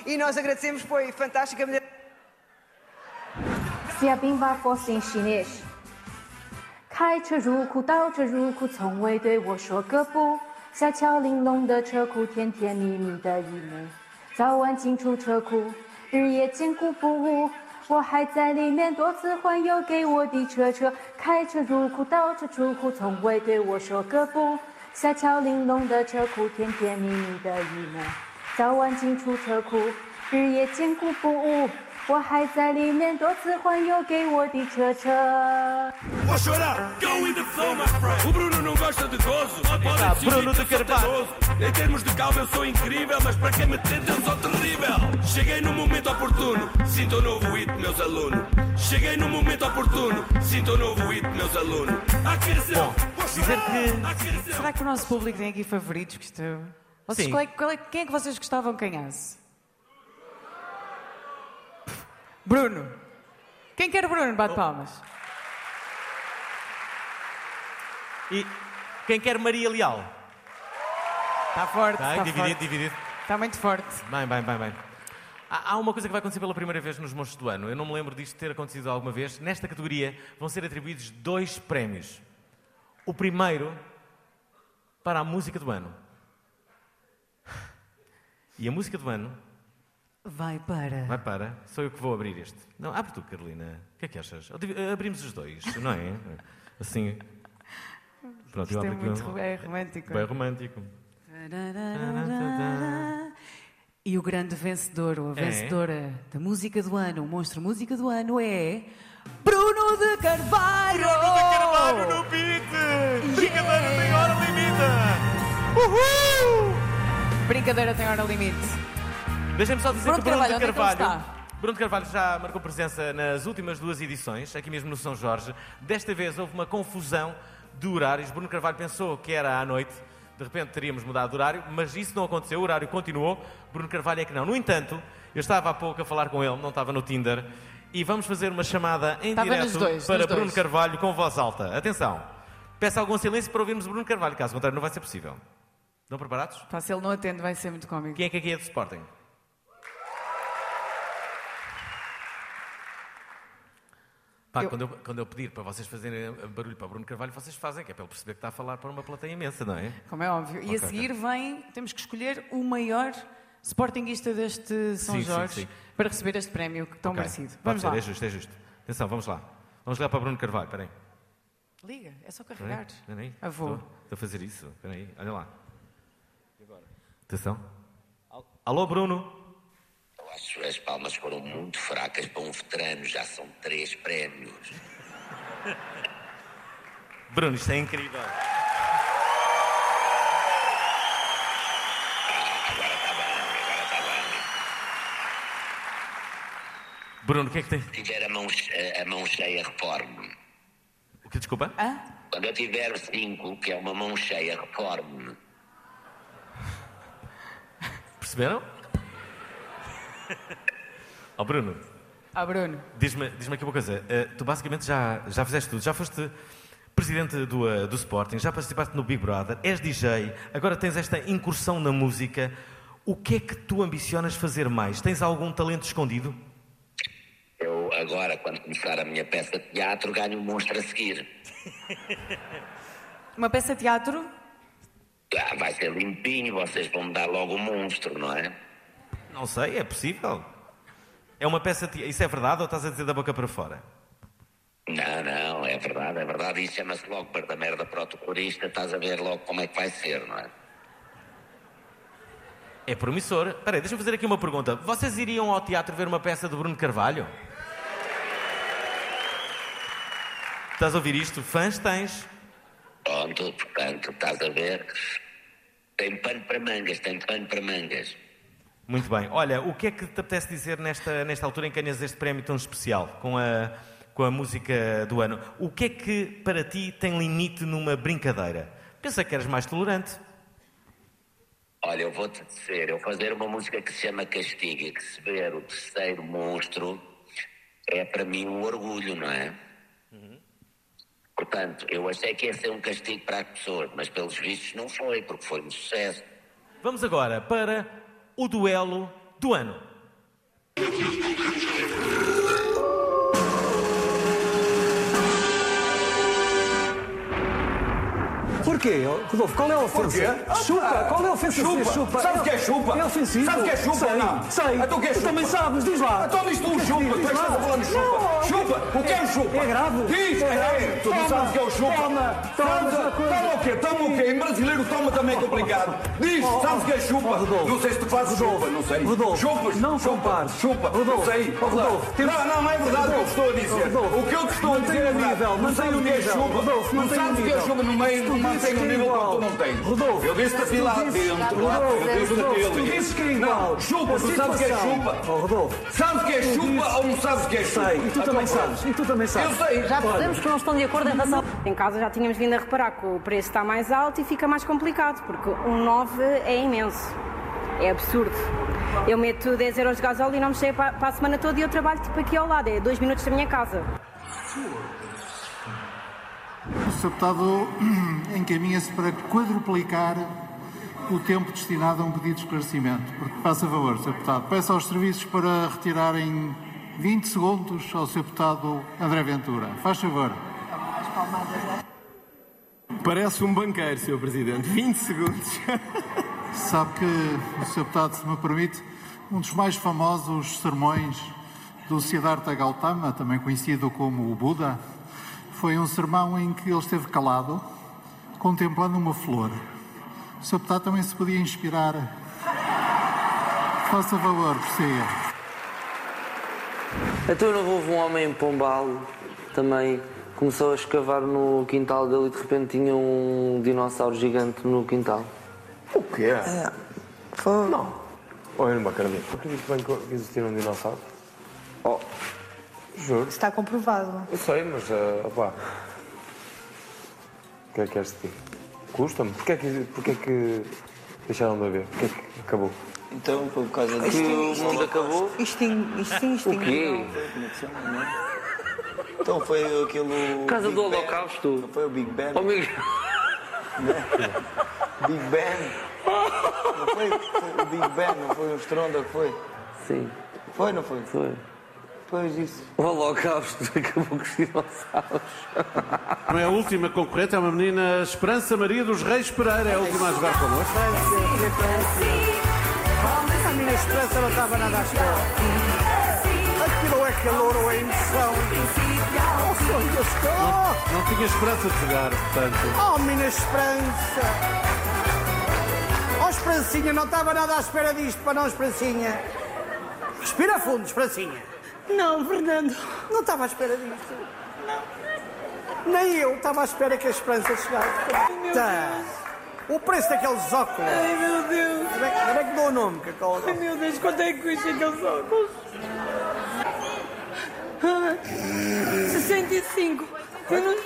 E nós agradecemos, foi fantástico. 下兵法 force in Chinese。开车入库，倒车入库，从未对我说个不。下桥玲珑的车库，甜甜蜜蜜的一幕。早晚进出车库，日夜艰苦不误。我还在里面多次环游给我的车车。开车入库，倒车出库，从未对我说个不。下桥玲珑的车库，甜甜蜜蜜的一幕。早晚进出车库，日夜艰苦不误。 我还在里面多次环游给我的车车。 Wash it up, go with the flow, my friend. O Bruno não gosta de gozo. Pode Ah, fingir Bruno que de eu sou Carvalho. teimoso. Em termos de calma, eu sou incrível, mas para quem me tenta, eu sou terrível. Cheguei no momento oportuno, sinto um novo hit, meus alunos. Cheguei no momento oportuno, sinto um novo hit, meus alunos. Aqueceu. Dizer que. Será que o nosso público tem aqui favoritos? Que estou... Vocês, qual é- qual é- quem é que vocês gostavam que ganhasse? Bruno. Quem quer Bruno? Bate palmas. E quem quer Maria Leal? Está forte, Tá, está dividido, forte. dividido. Está muito forte. Bem, bem, bem, bem. Há há uma coisa que vai acontecer pela primeira vez nos monstros do ano. Eu não me lembro disto ter acontecido alguma vez. Nesta categoria vão ser atribuídos dois prémios. O primeiro para a música do ano. E a música do ano Vai para. vai para. Sou eu que vou abrir este. Não, abre tu, Carolina. O que é que achas? Abrimos os dois, não é? Assim. Pronto, Isto eu é abro aqui muito um- é romântico. Bem romântico. E o grande vencedor, ou a É? vencedora da música do ano, o monstro música do ano é. Bruno de Carvalho! Bruno de Carvalho no beat! Brincadeira tem hora limite! Uhul! Brincadeira tem hora limite. Deixem-me só dizer Bruno que o Bruno Carvalho, de é Carvalho. está? Bruno de Carvalho já marcou presença nas últimas duas edições, aqui mesmo no São Jorge. Desta vez houve uma confusão de horários. Bruno Carvalho pensou que era à noite, de repente teríamos mudado de horário, mas isso não aconteceu, o horário continuou. Bruno Carvalho é que não. No entanto, eu estava há pouco a falar com ele, não estava no Tinder, e vamos fazer uma chamada em Estava direto dois, para Bruno dois. Carvalho com voz alta. Atenção, peço algum silêncio para ouvirmos Bruno Carvalho, caso contrário não vai ser possível. Estão preparados? Pá, se ele não atende, vai ser muito cómico. Quem é que aqui é do Sporting? Pá, quando, eu, quando eu pedir para vocês fazerem barulho para Bruno Carvalho, vocês fazem, que é para ele perceber que está a falar para uma plateia imensa, não é? Como é óbvio. E Ok, a seguir vem, temos que escolher o maior sportinguista deste São Sim, sim, Jorge sim. para receber este prémio tão Ok, merecido. Vamos ser, lá. É justo, é justo. Atenção, vamos lá. Vamos ligar para Bruno Carvalho, espera aí. Liga, é só carregar. espera aí. Avô. Estou, estou a fazer isso, espera aí, olha lá. Atenção. Alô, Bruno? Eu acho que as palmas foram muito fracas para um veterano, já são três prémios. Bruno, isto é incrível. Bruno, o que é que tem? Tiver a mão, a mão cheia, reforme-me. O que, desculpa? Quando eu tiver cinco, que é uma mão cheia, reforme-me. Perceberam? Ó Bruno, Ah, Bruno. diz-me diz aqui uma coisa. Eh, tu basicamente já, já fizeste tudo. Já foste presidente do, eh, do Sporting, já participaste no Big Brother, és DJ, agora tens esta incursão na música. O que é que tu ambicionas fazer mais? Tens algum talento escondido? Eu, agora, quando começar a minha peça de teatro, ganho um monstro a seguir. Uma peça de teatro? Ah, vai ser limpinho, vocês vão me dar logo o monstro, não é? Não sei, é possível. É uma peça. Isso é verdade ou estás a dizer da boca para fora? Não, não, é verdade, é verdade. Isso chama-se logo para da merda protocolista, estás a ver logo como é que vai ser, não é? É promissor. Espera aí, deixa-me fazer aqui uma pergunta. Vocês iriam ao teatro ver uma peça de Bruno Carvalho? Estás a ouvir isto? Fãs tens. Pronto, portanto, estás a ver? Tem pano para mangas, tem pano para mangas. Muito bem. Olha, o que é que te apetece dizer nesta, nesta altura em que ganhas este prémio tão especial com a, com a música do ano? O que é que para ti tem limite numa brincadeira? Pensa que eres mais tolerante. Olha, eu vou-te dizer, eu fazer uma música que se chama Castigo e que se ver o terceiro monstro é para mim um orgulho, não é? Portanto, eu achei que ia ser um castigo para as pessoas, mas pelos vistos não foi, porque foi um sucesso. Vamos agora para o duelo do ano. Porquê? Rodolfo, qual é a ofensa? Porquê? Chupa, Ah, qual é a ofensa? chupa. chupa? Sabes o que é chupa? É ofensivo. Sabes o que é chupa Sei, ou não? Sei. Então o que é Tu chupa? também sabes, diz lá. Então diz tu O é chupa, tu Diz és lá. falando chupa. Não, Chupa, o que é o chupa? É grave. Diz, É é, grave. tu não sabes o que é o chupa. Toma, toma, toma o quê? Toma o quê? Em brasileiro toma também é complicado. Diz, Oh, sabes o que é chupa? oh, Rodolfo. Não sei se tu fazes chupa, não sei. Rodolfo, Chupas, não chupa, compares. Chupa, Rodolfo, não sei. oh, Rodolfo, Não, não, não é verdade o que estou a dizer. O que eu te estou a dizer é verdade. nível, Não sabes o que é chupa. Não sabes o que é chupa no meio, Tu não no é nível igual. que tu não tens. Rodolfo, Eu disse-te a ti tu lá dentro. lá, Eu disse-te Rodolfo, ti tu dizes que é Não, igual. chupa, A tu sabes que é chupa? Oh, Rodolfo. Sabes o que é chupa ou não sabes o que é chupa? Sei, e tu também Então, sabes. E tu também sabes. Eu sei. Já percebemos que não estão de acordo em relação. Em casa já tínhamos vindo a reparar que o preço está mais alto e fica mais complicado, porque um 9 é imenso. É absurdo. Eu meto 10 euros de gasóleo e não me chega para, para a semana toda e eu trabalho tipo aqui ao lado, é 2 minutos da minha casa. O Sr. Deputado encaminha-se para quadruplicar o tempo destinado a um pedido de esclarecimento. Porque, faça favor, Sr. Deputado, peça aos serviços para retirarem 20 segundos ao Sr. Deputado André Ventura. Faz favor. Parece um banqueiro, Sr. Presidente. 20 segundos. Sabe que, o Sr. Deputado, se me permite, um dos mais famosos sermões do Siddhartha Gautama, também conhecido como o Buda, foi um sermão em que ele esteve calado, contemplando uma flor. O Sr. Deputado também se podia inspirar. Faça favor, prossiga. Então não houve um homem em Pombal também começou a escavar no quintal dele e de repente tinha um dinossauro gigante no quintal. O quê? É. Foi... Não. Eu não me acredito. Acredito bem que existia um dinossauro. Oh, juro. Está comprovado. Eu sei, mas, uh, opá. O que é que és de ti? Custa-me. Porquê é que, porquê é que deixaram de haver? Porquê é que acabou? Então foi por causa de que o mundo acabou. Extingue, isto sim, O quê? Então foi aquele. Por causa do Holocausto. Foi o Big Ben. Oh, Big... Big Ben. Não foi, foi o Big Ben, não foi o Stronda que foi? Sim. Foi, não foi? Foi. Pois isso. O Holocausto acabou com os dinossauros. Não é a última concorrente, é uma menina Esperança Maria dos Reis Pereira, é a última a jogar connosco. A minha esperança não estava nada à espera. Aquilo é calor ou é emoção. Oh, sonho estou. Não tinha esperança de jogar, portanto. Oh, minha esperança. Oh, Esperancinha, não estava nada à espera disto, para não, Esperancinha. Respira fundo, Esperancinha. Não, Fernando. Não estava à espera disto. Não. Nem eu estava à espera que a Esperança chegasse. Tá. O preço daqueles óculos. Ai, meu Deus. Onde é que- é que dou o nome, Cacau? Ai, meu Deus, quanto é que custa aqueles óculos? Ah, 65. Eu não...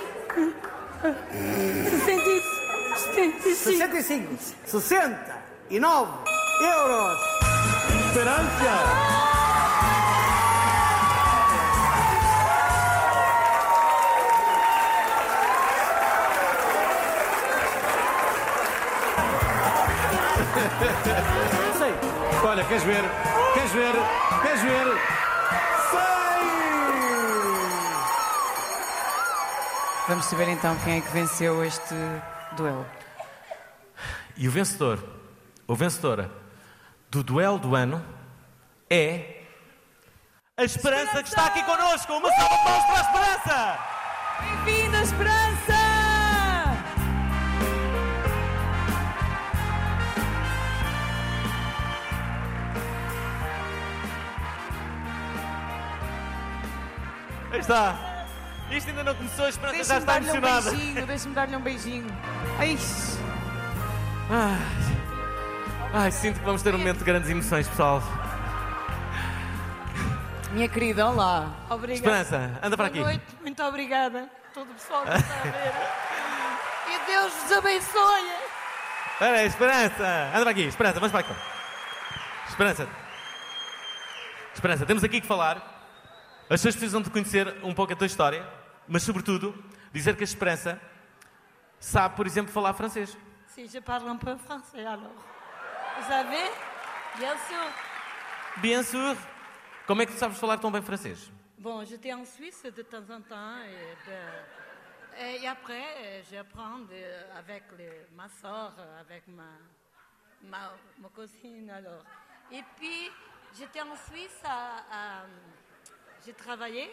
65. 65. 69 euros. Esperança! Sei. Olha, queres ver? Queres ver? Queres ver? Vamos saber então quem é que venceu este duelo. E o vencedor, ou vencedora do duelo do ano é a Esperança, que está aqui connosco. Uma salva de palmas para a Esperança! Bem-vinda, Esperança! Aí está. Isto ainda não começou, a Esperança já Deixa-me está dar-lhe um emocionada. beijinho, deixa-me dar-lhe um beijinho. Ai, Ai, ai, sinto que vamos ter um momento de grandes emoções, pessoal. minha querida, olá. Obrigada. Esperança, anda para aqui. Boa noite, muito obrigada. Todo o pessoal que está a ver. E Deus vos abençoe. Espera aí, Esperança! Anda para aqui, Esperança, vamos para aqui. Esperança. Esperança, temos aqui que falar. As pessoas precisam de conhecer um pouco a tua história, mas sobretudo dizer que a Esperança sabe, por exemplo, falar francês. Si je parle un peu français alors. Vous savez? Bien sûr. Bien sûr. Como é que tu sabes falar tão bem francês? Bon, j'étais en Suisse de temps en temps et ben, Et après, j'apprends de- avec le- ma soeur, avec ma, ma, ma cousine alors. Et puis, j'étais en Suisse, à, à- j'ai travaillé.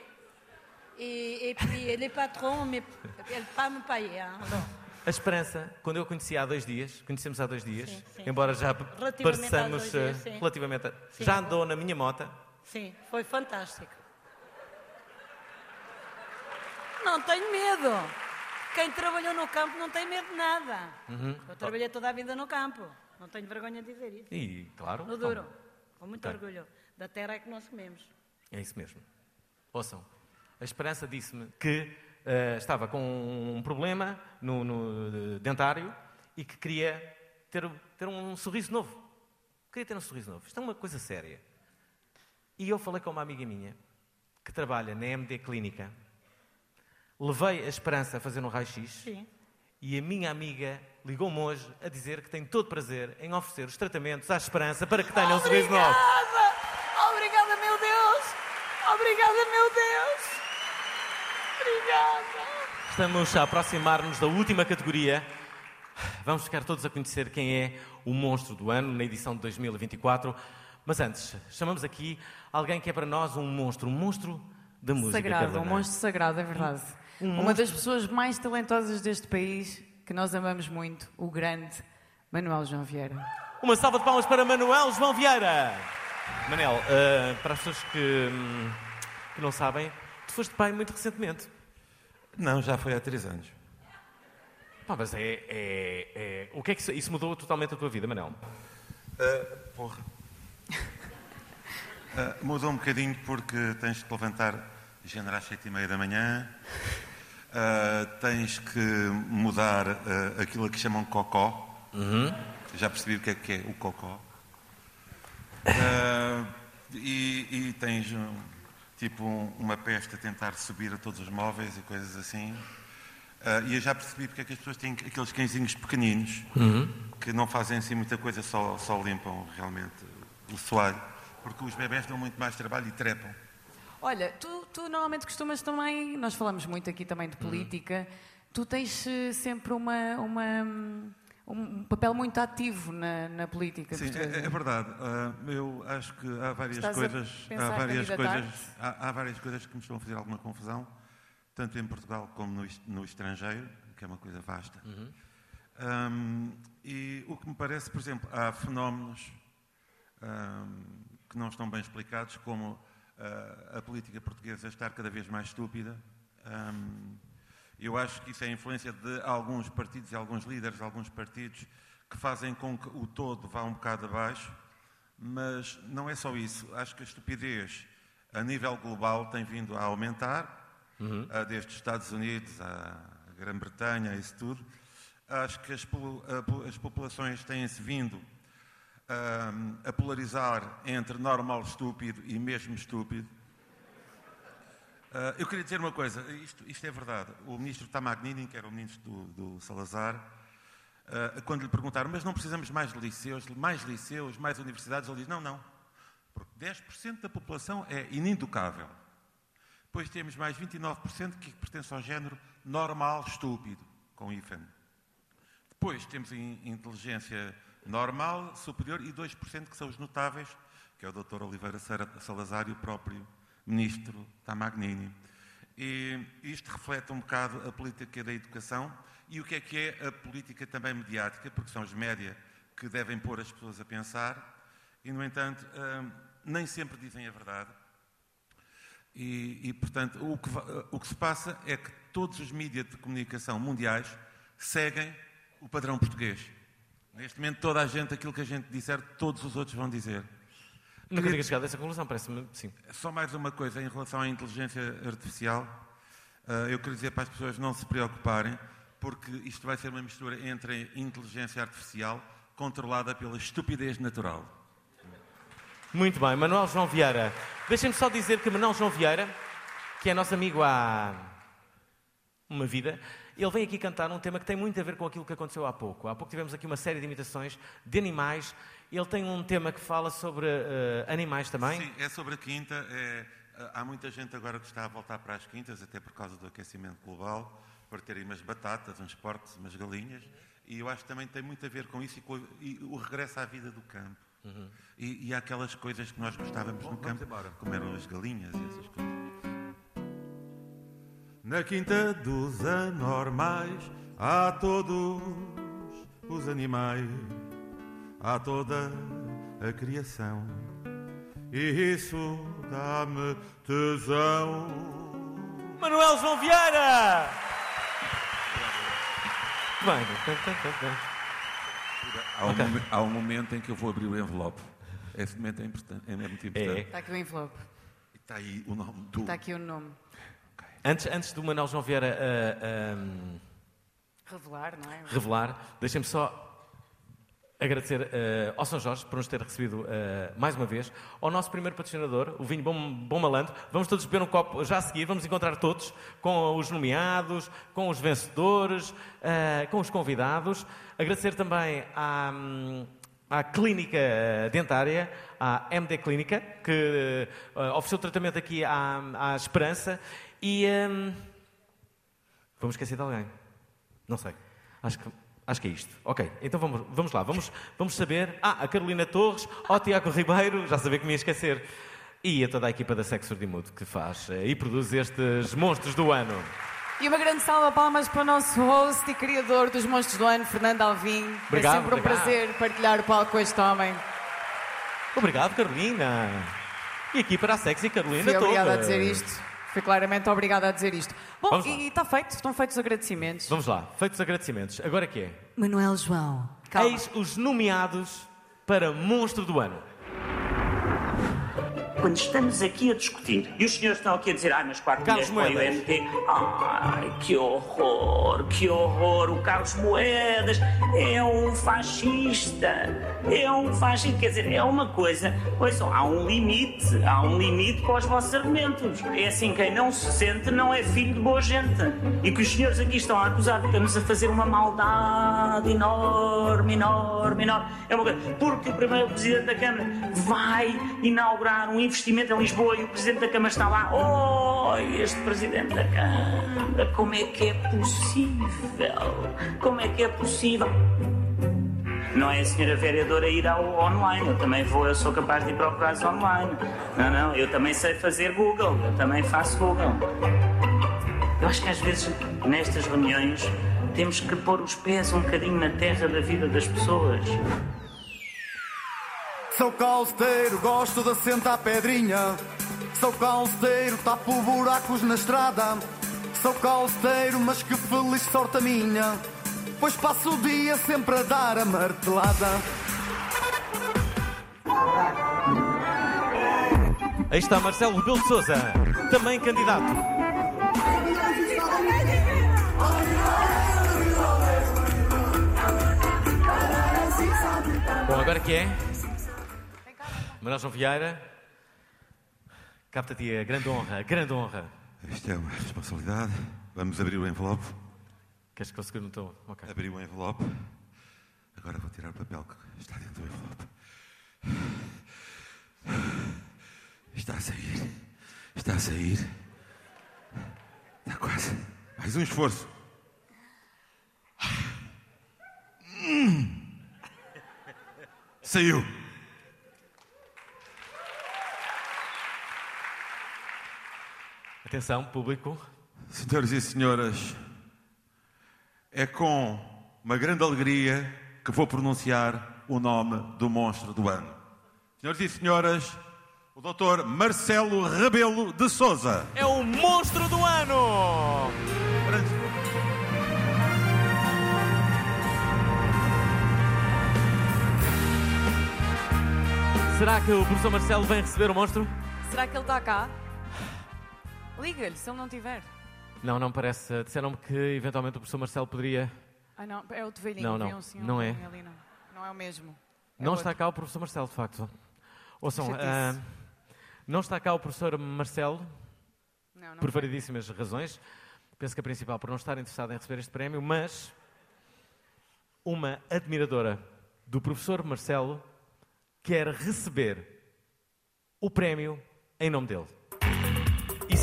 Et, et puis, les patrons, elles pas me payer. hein. A Esperança, quando eu conheci há dois dias, conhecemos há dois dias, Sim, sim. embora já pareçamos dias, eh, sim. relativamente. a-. Já andou na minha moto. Sim, foi fantástico. Não tenho medo. Quem trabalhou no campo não tem medo de nada. Uhum. Eu trabalhei toda a vida no campo. Não tenho vergonha de dizer isso. E, claro. No duro. Com muito Ok. orgulho. Da terra é que nós comemos. É isso mesmo. Ouçam, a Esperança disse-me que eh, estava com um problema no, no, dentário e que queria ter, ter um sorriso novo. Queria ter um sorriso novo. Isto é uma coisa séria. E eu falei com uma amiga minha que trabalha na MD Clínica. Levei a Esperança a fazer um raio-x. Sim. E a minha amiga ligou-me hoje a dizer que tem todo prazer em oferecer os tratamentos à Esperança para que tenha um sorriso novo. Obrigada! Obrigada, meu Deus! Obrigada, meu Deus! Obrigada! Estamos a aproximar-nos da última categoria. Vamos ficar todos a conhecer quem é o monstro do ano na edição de 2024. Mas antes, chamamos aqui alguém que é para nós um monstro, um monstro da música. Sagrado, um Carolina. monstro sagrado, é verdade. Um Uma monstro- das pessoas mais talentosas deste país, que nós amamos muito, o grande Manuel João Vieira. Uma salva de palmas para Manuel João Vieira. Manel, eh, para as pessoas que, hum, que não sabem, tu foste pai muito recentemente. Não, já foi há três anos. Pá, mas é, é- é- O que é que isso, isso mudou totalmente a tua vida, Manel? Ah, porra. Ah, mudou um bocadinho porque tens que te levantar género às sete e meia da manhã, ah, tens que mudar aquilo que chamam cocó. Já percebi o que é que é o cocó. Ah, e, e tens um, tipo um- uma peste a tentar subir a todos os móveis e coisas assim. Ah, e eu já percebi porque é que as pessoas têm aqueles cãezinhos pequeninos Uhum. que não fazem assim muita coisa, só, só limpam realmente o soalho. Porque os bebés dão muito mais trabalho e trepam. Olha, tu, tu normalmente costumas também, nós falamos muito aqui também de política, tu tens eh, sempre uma, uma, hum, um papel muito ativo na, na política Sim, portuguesa. é, é verdade. Ah, eu acho que há várias Estás coisas, há várias coisas, há, há várias coisas que me estão a fazer alguma confusão, tanto em Portugal como no, no estrangeiro, que é uma coisa vasta. Uhum. Ahm, e o que me parece, por exemplo, há fenómenos ahm, que não estão bem explicados, como ah, a política portuguesa estar cada vez mais estúpida. Ahm, eu acho que isso é a influência de alguns partidos e alguns líderes de alguns partidos que fazem com que o todo vá um bocado abaixo, mas não é só isso. Acho que a estupidez a nível global tem vindo a aumentar, ah, desde os Estados Unidos à Grã-Bretanha, isso tudo. Acho que as, as populações têm-se vindo ahm, a polarizar entre normal estúpido e mesmo estúpido. Ah, eu queria dizer uma coisa, isto, isto é verdade. O ministro Tamagnini, que era o ministro do, do Salazar, ah, quando lhe perguntaram, mas não precisamos mais de liceus, mais liceus, mais universidades, ele diz, não, não, porque 10% da população é ininducável. Depois temos mais 29% que pertence ao género normal estúpido, com hífen. Depois temos in- inteligência normal, superior e 2% que são os notáveis, que é o Dr. Oliveira Salazar e o próprio Ministro Tamagnini. E isto reflete um bocado a política da educação e o que é que é a política também mediática, porque são os média que devem pôr as pessoas a pensar e, no entanto, hum, nem sempre dizem a verdade. E, e, portanto, o que, o que se passa é que todos os mídias de comunicação mundiais seguem o padrão português. Neste momento, toda a gente, aquilo que a gente disser, todos os outros vão dizer. Nunca Queria- tinha chegado a essa conclusão, parece-me, sim. Só mais uma coisa em relação à inteligência artificial. Ah, eu queria dizer para as pessoas não se preocuparem, porque isto vai ser uma mistura entre a inteligência artificial controlada pela estupidez natural. Muito bem, Manuel João Vieira. Deixem-me só dizer que Manuel João Vieira, que é nosso amigo há uma vida, ele vem aqui cantar um tema que tem muito a ver com aquilo que aconteceu há pouco. Há pouco tivemos aqui uma série de imitações de animais. Ele tem um tema que fala sobre eh, animais também. Sim, é sobre a quinta. é, há muita gente agora que está a voltar para as quintas, até por causa do aquecimento global. partirem umas batatas, uns portes, umas galinhas, e eu acho que também tem muito a ver com isso e, com, e o regresso à vida do campo. Uhum. E, e aquelas coisas que nós gostávamos Bom, no vamos campo, embora. como eram as galinhas e essas coisas. Na quinta dos anormais há todos os animais, há toda a criação. E isso dá-me tesão. Manuel João Vieira! Bem, Há um, Ok. momen- há um momento em que eu vou abrir o envelope. Esse momento é, importante, é muito importante. Está aqui o envelope. Está aí o nome do. Está aqui o nome. Antes, antes do Manuel João Vieira ah, Revelar, não é? revelar, deixem-me só agradecer eh, ao São Jorge por nos ter recebido eh, mais uma vez, ao nosso primeiro patrocinador, o Vinho Bom, Bom Malandro. Vamos todos beber um copo já a seguir, vamos encontrar todos com os nomeados, com os vencedores, eh, com os convidados. Agradecer também à, hum, à Clínica Dentária, à MD Clínica, que ofereceu tratamento aqui à, à Esperança. E. hum, Vamos esquecer de alguém? Não sei. Acho que, acho que é isto. Ok, então vamos, vamos lá. Vamos, vamos saber. Ah, a Carolina Torres, ao Tiago Ribeiro, já sabia que me ia esquecer. E a toda a equipa da Sexo Surdimudo que faz eh, e produz estes monstros do ano. E uma grande salva de palmas para o nosso host e criador dos Monstros do Ano, Fernando Alvim. Obrigado, é sempre um obrigado. prazer partilhar o palco com este homem. Obrigado, Carolina. E aqui para a Sexy Carolina Fui obrigada a Torres. dizer isto. Fui claramente obrigada a dizer isto. Bom, Vamos lá. e está feito, estão feitos os agradecimentos. Vamos lá, feitos os agradecimentos. Agora que é? Manuel João. Calma. Eis os nomeados para Monstro do Ano. Quando estamos aqui a discutir e os senhores estão aqui a dizer, ai, mas quatro Carlos o. IMT, ai, que horror, que horror, o Carlos Moedas é um fascista, é um fascista, quer dizer, é uma coisa, ouçam, há um limite, há um limite para os vossos argumentos. É assim, quem não se sente não é filho de boa gente. E que os senhores aqui estão a acusar de estamos a fazer uma maldade enorme, enorme, enorme. É uma coisa, porque o primeiro presidente da Câmara vai inaugurar um investimento em Lisboa e o presidente da Câmara está lá. Oh, este presidente da Câmara, como é que é possível? Como é que é possível? Não é a senhora vereadora ir ao online, eu também vou, eu sou capaz de ir procurar online. Não, não, eu também sei fazer Google, eu também faço Google. Eu acho que às vezes nestas reuniões temos que pôr os pés um bocadinho na terra da vida das pessoas. Sou calceteiro, gosto de sentar pedrinha. Sou calceteiro, tapo buracos na estrada. Sou calceteiro, mas que feliz sorte a minha. Pois passo o dia sempre a dar a martelada. Aí está Marcelo Rebelo de Souza, também candidato. Bom, agora que é? Manuel João Vieira, capta-te a grande honra, grande honra. Isto é uma responsabilidade. Vamos abrir o envelope. Queres que eu segure no teu? Ok. Abri o envelope. Agora vou tirar o papel que está dentro do envelope. Está a sair. Está a sair. Está quase. Mais um esforço. Hum. Saiu. Atenção, público. Senhoras e senhoras, é com uma grande alegria que vou pronunciar o nome do monstro do ano. Senhoras e senhoras, o Dr. Marcelo Rebelo de Souza. É o monstro do ano! Será que o professor Marcelo vem receber o monstro? Será que ele está cá? Liga-lhe, se ele não tiver. Não, não parece. Disseram-me que eventualmente o professor Marcelo poderia. Ai não, é outro velhinho. Não, não, um senhor não é. ali, não. Não é o mesmo. É não outro. está cá o professor Marcelo, de facto. Ouçam, ah, não está cá o professor Marcelo, Não, não por variedíssimas razões. Penso que a principal por não estar interessado em receber este prémio, mas uma admiradora do professor Marcelo quer receber o prémio em nome dele.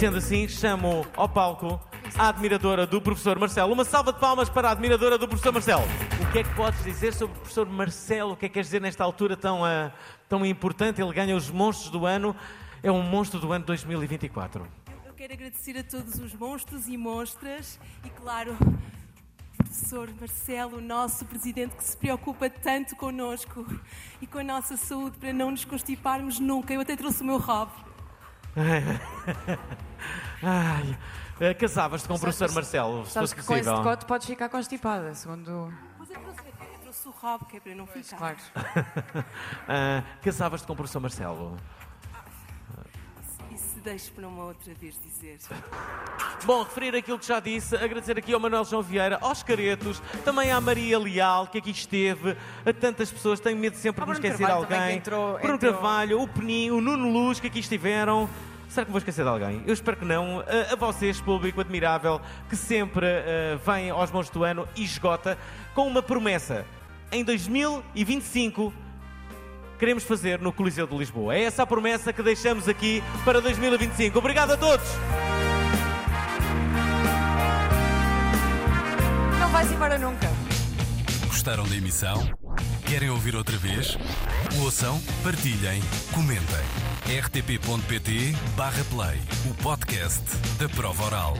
Sendo assim, chamo ao palco a admiradora do professor Marcelo. Uma salva de palmas para a admiradora do professor Marcelo. O que é que podes dizer sobre o professor Marcelo? O que é que queres dizer nesta altura tão, uh, tão importante? Ele ganha os monstros do ano. É um monstro do ano 2024. Eu quero agradecer a todos os monstros e monstras e, claro, professor Marcelo, nosso presidente, que se preocupa tanto connosco e com a nossa saúde para não nos constiparmos nunca. Eu até trouxe o meu rabo. Ai, eh, casavas-te com o professor que- Marcelo, se Sabes fosse que com esse possível. decote podes ficar constipada, segundo... Mas eu trouxe, eu trouxe o rabo, que é para não ficar. Claro. Ah, casavas-te com o professor Marcelo. Deixo para uma outra vez dizer. Bom, referir aquilo que já disse, agradecer aqui ao Manuel João Vieira, aos Caretos, também à Maria Leal, que aqui esteve, a tantas pessoas, tenho medo sempre de me esquecer de Carvalho alguém. que entrou- Bruno entrou. Carvalho, o Peninho, o Nuno Luz, que aqui estiveram. Será que vou esquecer de alguém? Eu espero que não. A, vocês, público admirável, que sempre eh, vem aos mãos do ano e esgota, com uma promessa. Em 2025 queremos fazer no Coliseu de Lisboa. É essa a promessa que deixamos aqui para 2025. Obrigado a todos! Não vais embora nunca. Gostaram da emissão? Querem ouvir outra vez? Ouçam, partilhem, comentem. rtp.pt/play o podcast da prova oral.